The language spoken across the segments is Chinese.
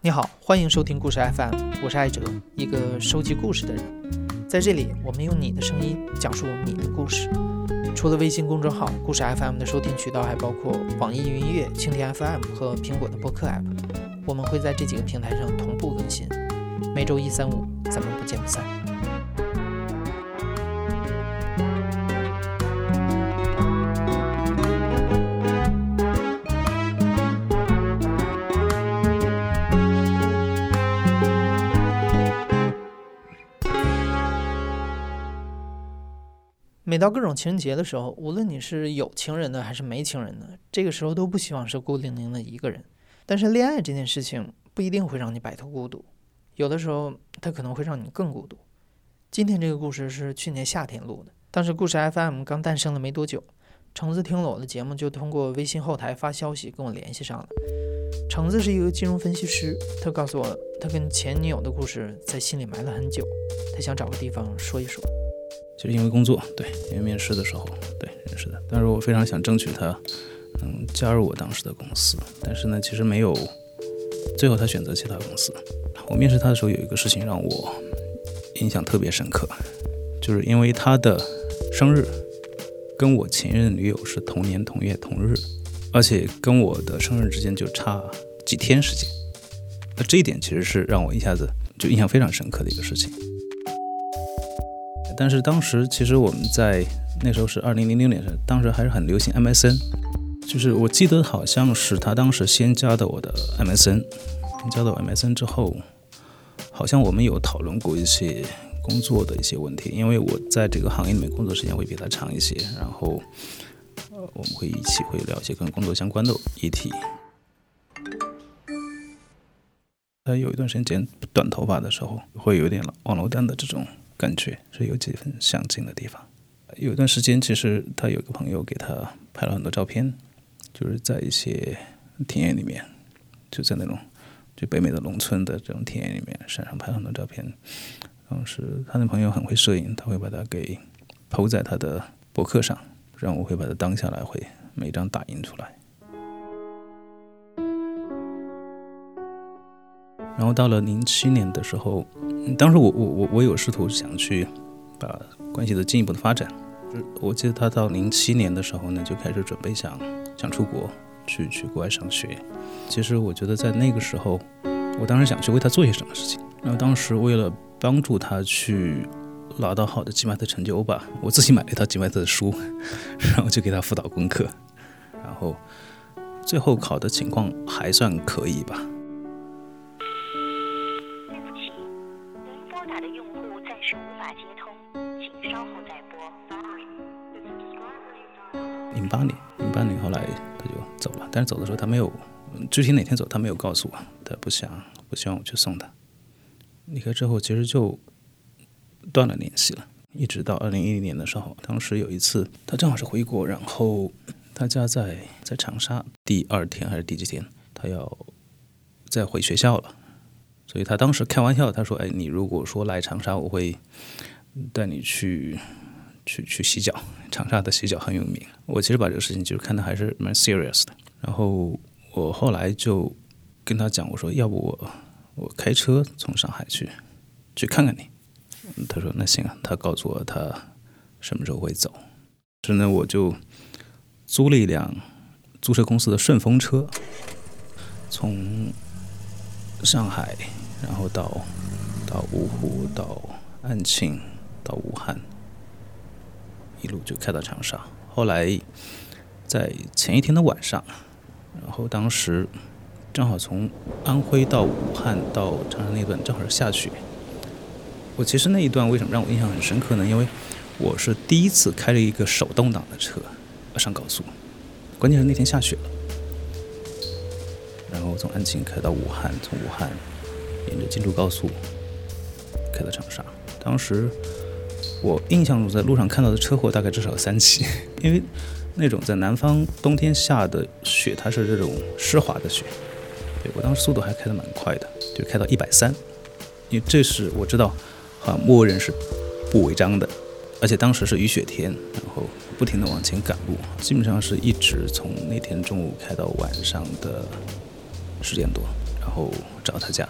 你好，欢迎收听故事 FM，我是艾哲，一个收集故事的人。在这里，我们用你的声音讲述你的故事。除了微信公众号“故事 FM” 的收听渠道，还包括网易云音乐、蜻蜓 FM 和苹果的播客 App。我们会在这几个平台上同步更新。每周一、三、五，咱们不见不散。每到各种情人节的时候，无论你是有情人的还是没情人的，这个时候都不希望是孤零零的一个人。但是恋爱这件事情不一定会让你摆脱孤独，有的时候它可能会让你更孤独。今天这个故事是去年夏天录的，当时故事 FM 刚诞生了没多久，橙子听了我的节目，就通过微信后台发消息跟我联系上了。橙子是一个金融分析师，他告诉我他跟前女友的故事在心里埋了很久，他想找个地方说一说。就是因为工作，对，因为面试的时候，对，认识的。但是我非常想争取他能加入我当时的公司，但是呢，其实没有。最后他选择其他公司。我面试他的时候有一个事情让我印象特别深刻，就是因为他的生日跟我前任女友是同年同月同日，而且跟我的生日之间就差几天时间。那这一点其实是让我一下子就印象非常深刻的一个事情。但是当时其实我们在那时候是二零零六年，当时还是很流行 MSN，就是我记得好像是他当时先加的我的 MSN，加到 MSN 之后，好像我们有讨论过一些工作的一些问题，因为我在这个行业里面工作时间会比他长一些，然后呃我们会一起会聊一些跟工作相关的议题。他有一段时间剪短头发的时候，会有点网络蛋的这种。感觉是有几分相近的地方。有一段时间，其实他有个朋友给他拍了很多照片，就是在一些田野里面，就在那种就北美的农村的这种田野里面，山上拍很多照片。当时他那朋友很会摄影，他会把它给抛在他的博客上，然后我会把它当下来，会每张打印出来。然后到了零七年的时候，当时我我我我有试图想去把关系的进一步的发展。我记得他到零七年的时候呢，就开始准备想想出国去去国外上学。其实我觉得在那个时候，我当时想去为他做些什么事情。然后当时为了帮助他去拿到好的 GMAT 成就，我把我自己买了一套 GMAT 的书，然后就给他辅导功课。然后最后考的情况还算可以吧。八年，零八年后来他就走了，但是走的时候他没有具体哪天走，他没有告诉我，他不想不希望我去送他。离开之后，其实就断了联系了，一直到二零一零年的时候，当时有一次他正好是回国，然后他家在在长沙，第二天还是第几天，他要再回学校了，所以他当时开玩笑，他说：“哎，你如果说来长沙，我会带你去。”去去洗脚，长沙的洗脚很有名。我其实把这个事情就是看的还是蛮 serious 的。然后我后来就跟他讲，我说要不我我开车从上海去去看看你。他说那行啊。他告诉我他什么时候会走。之后呢，我就租了一辆租车公司的顺风车，从上海，然后到到芜湖，到安庆，到武汉。一路就开到长沙，后来在前一天的晚上，然后当时正好从安徽到武汉到长沙那段正好是下雪。我其实那一段为什么让我印象很深刻呢？因为我是第一次开了一个手动挡的车上高速，关键是那天下雪了。然后从安庆开到武汉，从武汉沿着京珠高速开到长沙，当时。我印象中，在路上看到的车祸大概至少有三起，因为那种在南方冬天下的雪，它是这种湿滑的雪。对我当时速度还开得蛮快的，就开到一百三，因为这是我知道，啊默认是不违章的，而且当时是雨雪天，然后不停的往前赶路，基本上是一直从那天中午开到晚上的十点多，然后找他家。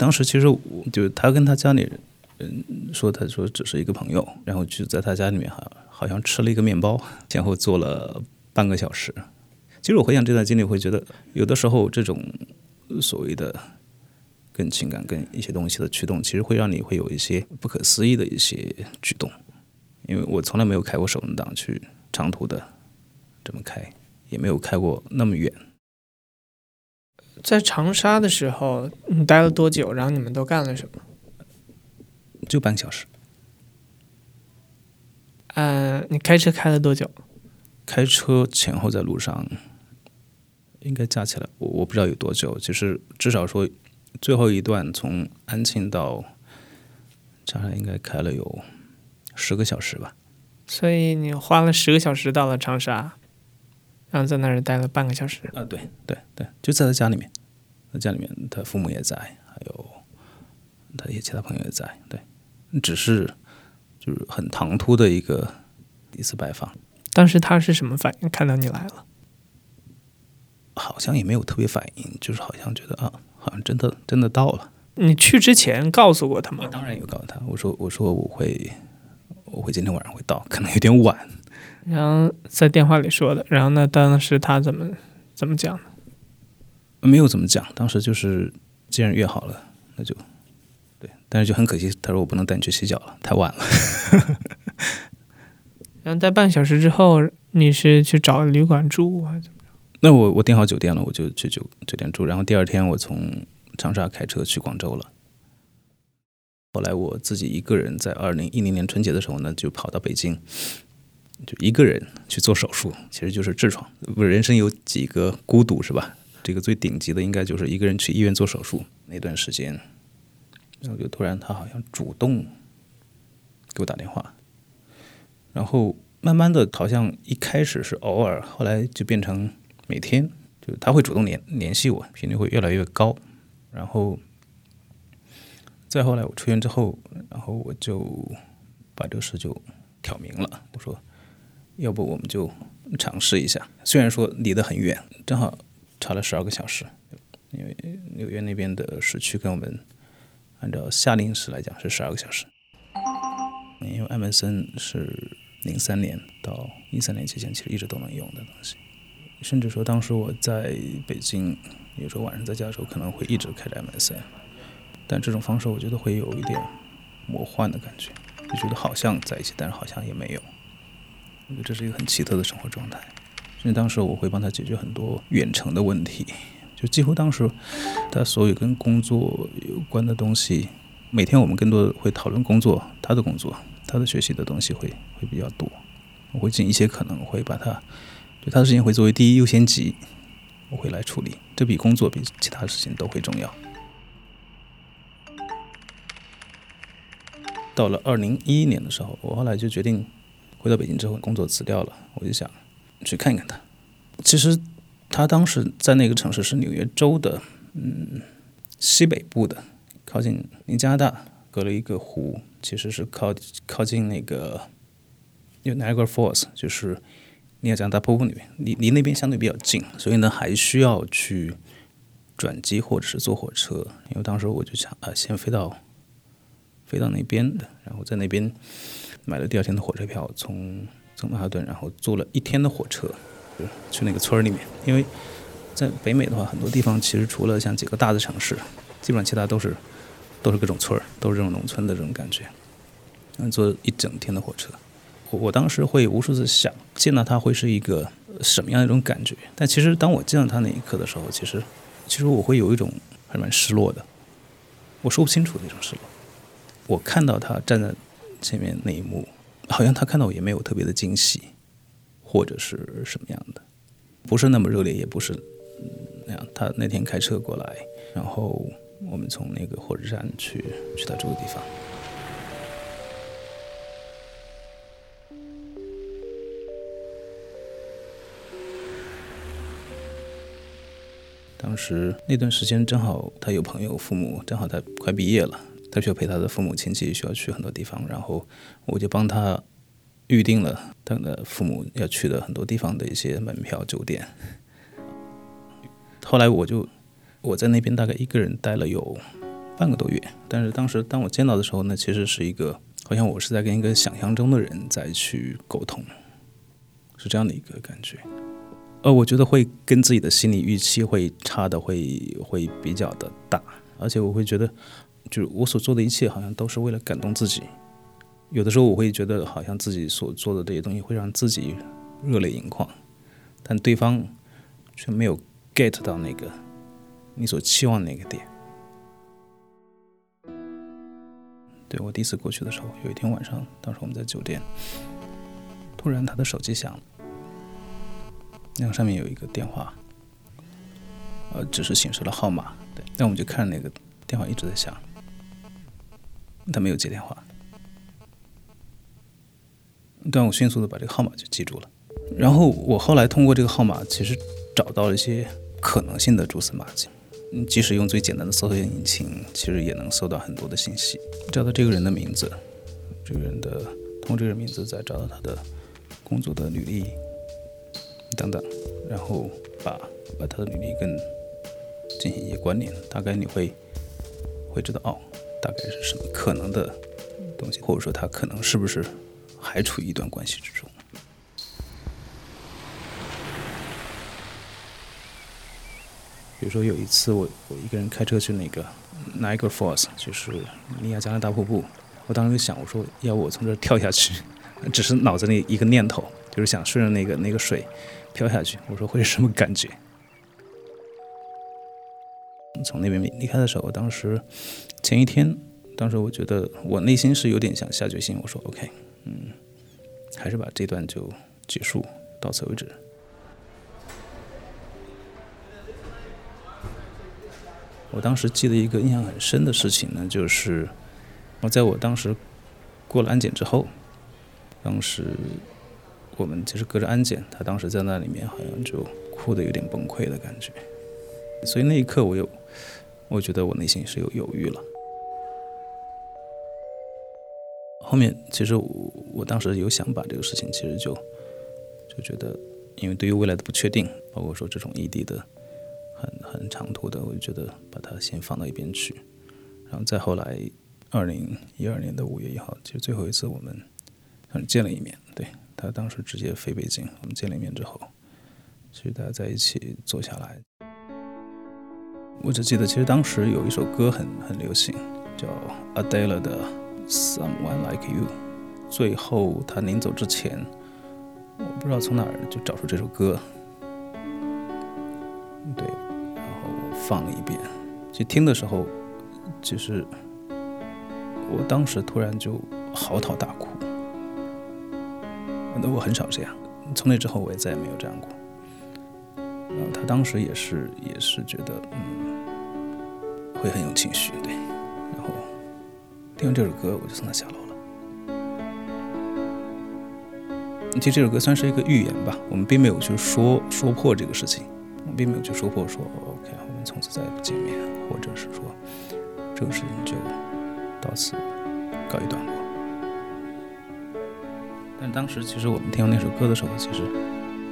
当时其实我就他跟他家里人，说他说只是一个朋友，然后就在他家里面好好像吃了一个面包，前后坐了半个小时。其实我回想这段经历，会觉得有的时候这种所谓的跟情感、跟一些东西的驱动，其实会让你会有一些不可思议的一些举动。因为我从来没有开过手动挡去长途的这么开，也没有开过那么远。在长沙的时候，你待了多久？然后你们都干了什么？就半小时。嗯，你开车开了多久？开车前后在路上。应该加起来，我我不知道有多久。就是至少说，最后一段从安庆到长沙，应该开了有十个小时吧。所以你花了十个小时到了长沙，然后在那儿待了半个小时。啊，对对对，就在他家里面，他家里面他父母也在，还有他一些其他朋友也在。对，只是就是很唐突的一个一次拜访。当时他是什么反应？看到你来了？好像也没有特别反应，就是好像觉得啊，好像真的真的到了。你去之前告诉过他吗？当然有告诉他，我说我说我会我会今天晚上会到，可能有点晚。然后在电话里说的，然后那当时他怎么怎么讲的？没有怎么讲，当时就是既然约好了，那就对。但是就很可惜，他说我不能带你去洗脚了，太晚了。然后在半小时之后，你是去找旅馆住还是怎么？那我我订好酒店了，我就去酒酒店住。然后第二天我从长沙开车去广州了。后来我自己一个人在二零一零年春节的时候呢，就跑到北京，就一个人去做手术，其实就是痔疮。不人生有几个孤独是吧？这个最顶级的应该就是一个人去医院做手术那段时间。然后就突然他好像主动给我打电话，然后慢慢的，好像一开始是偶尔，后来就变成。每天就他会主动联联系我，频率会越来越高。然后再后来我出院之后，然后我就把这个事就挑明了。我说，要不我们就尝试一下。虽然说离得很远，正好差了十二个小时，因为纽约那边的时区跟我们按照夏令时来讲是十二个小时。因为艾文森是零三年到一三年期间其实一直都能用的东西。甚至说，当时我在北京，有时候晚上在家的时候，可能会一直开着 MSN，但这种方式我觉得会有一点魔幻的感觉，就觉得好像在一起，但是好像也没有。我觉得这是一个很奇特的生活状态。所以当时我会帮他解决很多远程的问题，就几乎当时他所有跟工作有关的东西，每天我们更多的会讨论工作，他的工作，他的学习的东西会会比较多。我会尽一切可能会把他。对他的事情会作为第一优先级，我会来处理，这比工作比其他事情都会重要。到了二零一一年的时候，我后来就决定回到北京之后，工作辞掉了，我就想去看一看他。其实他当时在那个城市是纽约州的，嗯，西北部的，靠近离加拿大隔了一个湖，其实是靠靠近那个 Niagara Falls，就是。尼亚加拉瀑布那边，离离那边相对比较近，所以呢还需要去转机或者是坐火车。因为当时我就想啊，先飞到飞到那边的，然后在那边买了第二天的火车票，从从曼哈顿，然后坐了一天的火车去那个村儿里面。因为在北美的话，很多地方其实除了像几个大的城市，基本上其他都是都是各种村儿，都是这种农村的这种感觉。嗯，坐一整天的火车。我我当时会无数次想见到他会是一个什么样一种感觉，但其实当我见到他那一刻的时候，其实其实我会有一种还蛮失落的，我说不清楚那种失落。我看到他站在前面那一幕，好像他看到我也没有特别的惊喜，或者是什么样的，不是那么热烈，也不是那样。他那天开车过来，然后我们从那个火车站去去他住的地方。当时那段时间正好他有朋友父母正好他快毕业了，他需要陪他的父母亲戚，需要去很多地方，然后我就帮他预定了他的父母要去的很多地方的一些门票、酒店。后来我就我在那边大概一个人待了有半个多月，但是当时当我见到的时候呢，其实是一个好像我是在跟一个想象中的人在去沟通，是这样的一个感觉。呃，我觉得会跟自己的心理预期会差的会会比较的大，而且我会觉得，就是我所做的一切好像都是为了感动自己。有的时候我会觉得，好像自己所做的这些东西会让自己热泪盈眶，但对方却没有 get 到那个你所期望那个点。对我第一次过去的时候，有一天晚上，当时我们在酒店，突然他的手机响了。那个上面有一个电话，呃，只是显示了号码，对。那我们就看那个电话一直在响，他没有接电话。但我迅速的把这个号码就记住了。然后我后来通过这个号码，其实找到了一些可能性的蛛丝马迹。嗯，即使用最简单的搜索引擎，其实也能搜到很多的信息。找到这个人的名字，这个人的通过这个名字再找到他的工作的履历。等等，然后把把他的履历跟进行一些关联，大概你会会知道哦，大概是什么可能的东西，或者说他可能是不是还处于一段关系之中。比如说有一次我我一个人开车去那个 Niagara Falls，就是尼亚加拉大瀑布，我当时就想我说要我从这跳下去，只是脑子里一个念头，就是想顺着那个那个水。飘下去，我说会是什么感觉？从那边离开的时候，当时前一天，当时我觉得我内心是有点想下决心，我说 OK，嗯，还是把这段就结束，到此为止。我当时记得一个印象很深的事情呢，就是我在我当时过了安检之后，当时。我们其实隔着安检，他当时在那里面好像就哭的有点崩溃的感觉，所以那一刻我有，我觉得我内心是有犹豫了。后面其实我我当时有想把这个事情，其实就就觉得，因为对于未来的不确定，包括说这种异地的很很长途的，我就觉得把它先放到一边去。然后再后来，二零一二年的五月一号，其实最后一次我们嗯见了一面，对。他当时直接飞北京，我们见了一面之后，其实大家在一起坐下来，我只记得其实当时有一首歌很很流行，叫 Adele 的《Someone Like You》。最后他临走之前，我不知道从哪儿就找出这首歌，对，然后放了一遍。其实听的时候，其实我当时突然就嚎啕大哭。那我很少这样，从那之后我也再也没有这样过。然后他当时也是也是觉得嗯会很有情绪，对。然后听完这首歌，我就送他下楼了。其实这首歌算是一个预言吧，我们并没有去说说破这个事情，我们并没有去说破说 OK，我们从此再也不见面，或者是说这个事情就到此告一段落。但当时其实我们听到那首歌的时候，其实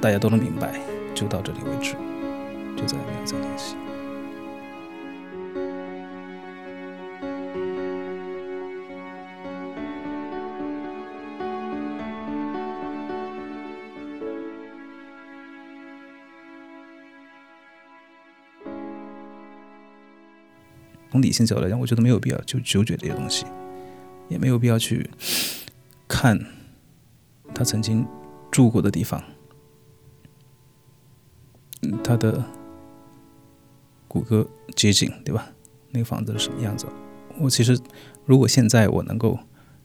大家都能明白，就到这里为止，就再也没有再联系。从理性角度来讲，我觉得没有必要就纠结这些东西，也没有必要去看。他曾经住过的地方，他的谷歌街景，对吧？那个房子是什么样子？我其实，如果现在我能够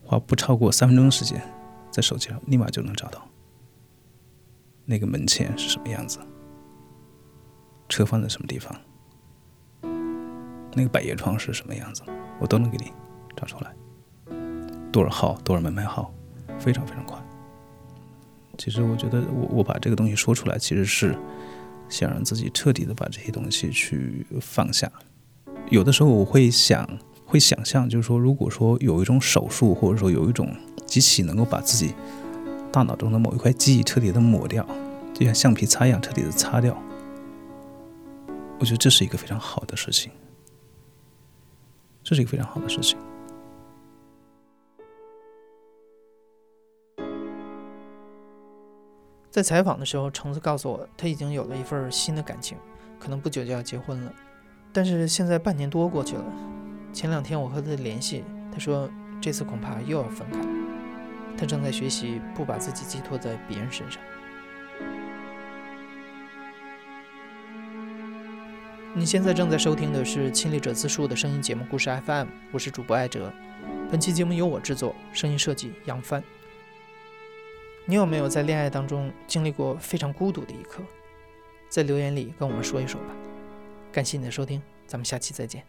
花不超过三分钟时间，在手机上立马就能找到那个门前是什么样子，车放在什么地方，那个百叶窗是什么样子，我都能给你找出来。多少号，多少门牌号，非常非常快。其实我觉得，我我把这个东西说出来，其实是想让自己彻底的把这些东西去放下。有的时候我会想，会想象，就是说，如果说有一种手术，或者说有一种机器能够把自己大脑中的某一块记忆彻底的抹掉，就像橡皮擦一样彻底的擦掉，我觉得这是一个非常好的事情，这是一个非常好的事情。在采访的时候，橙子告诉我，他已经有了一份新的感情，可能不久就要结婚了。但是现在半年多过去了，前两天我和他联系，他说这次恐怕又要分开。他正在学习不把自己寄托在别人身上。你现在正在收听的是《亲历者自述》的声音节目故事 FM，我是主播艾哲。本期节目由我制作，声音设计杨帆。你有没有在恋爱当中经历过非常孤独的一刻？在留言里跟我们说一说吧。感谢你的收听，咱们下期再见。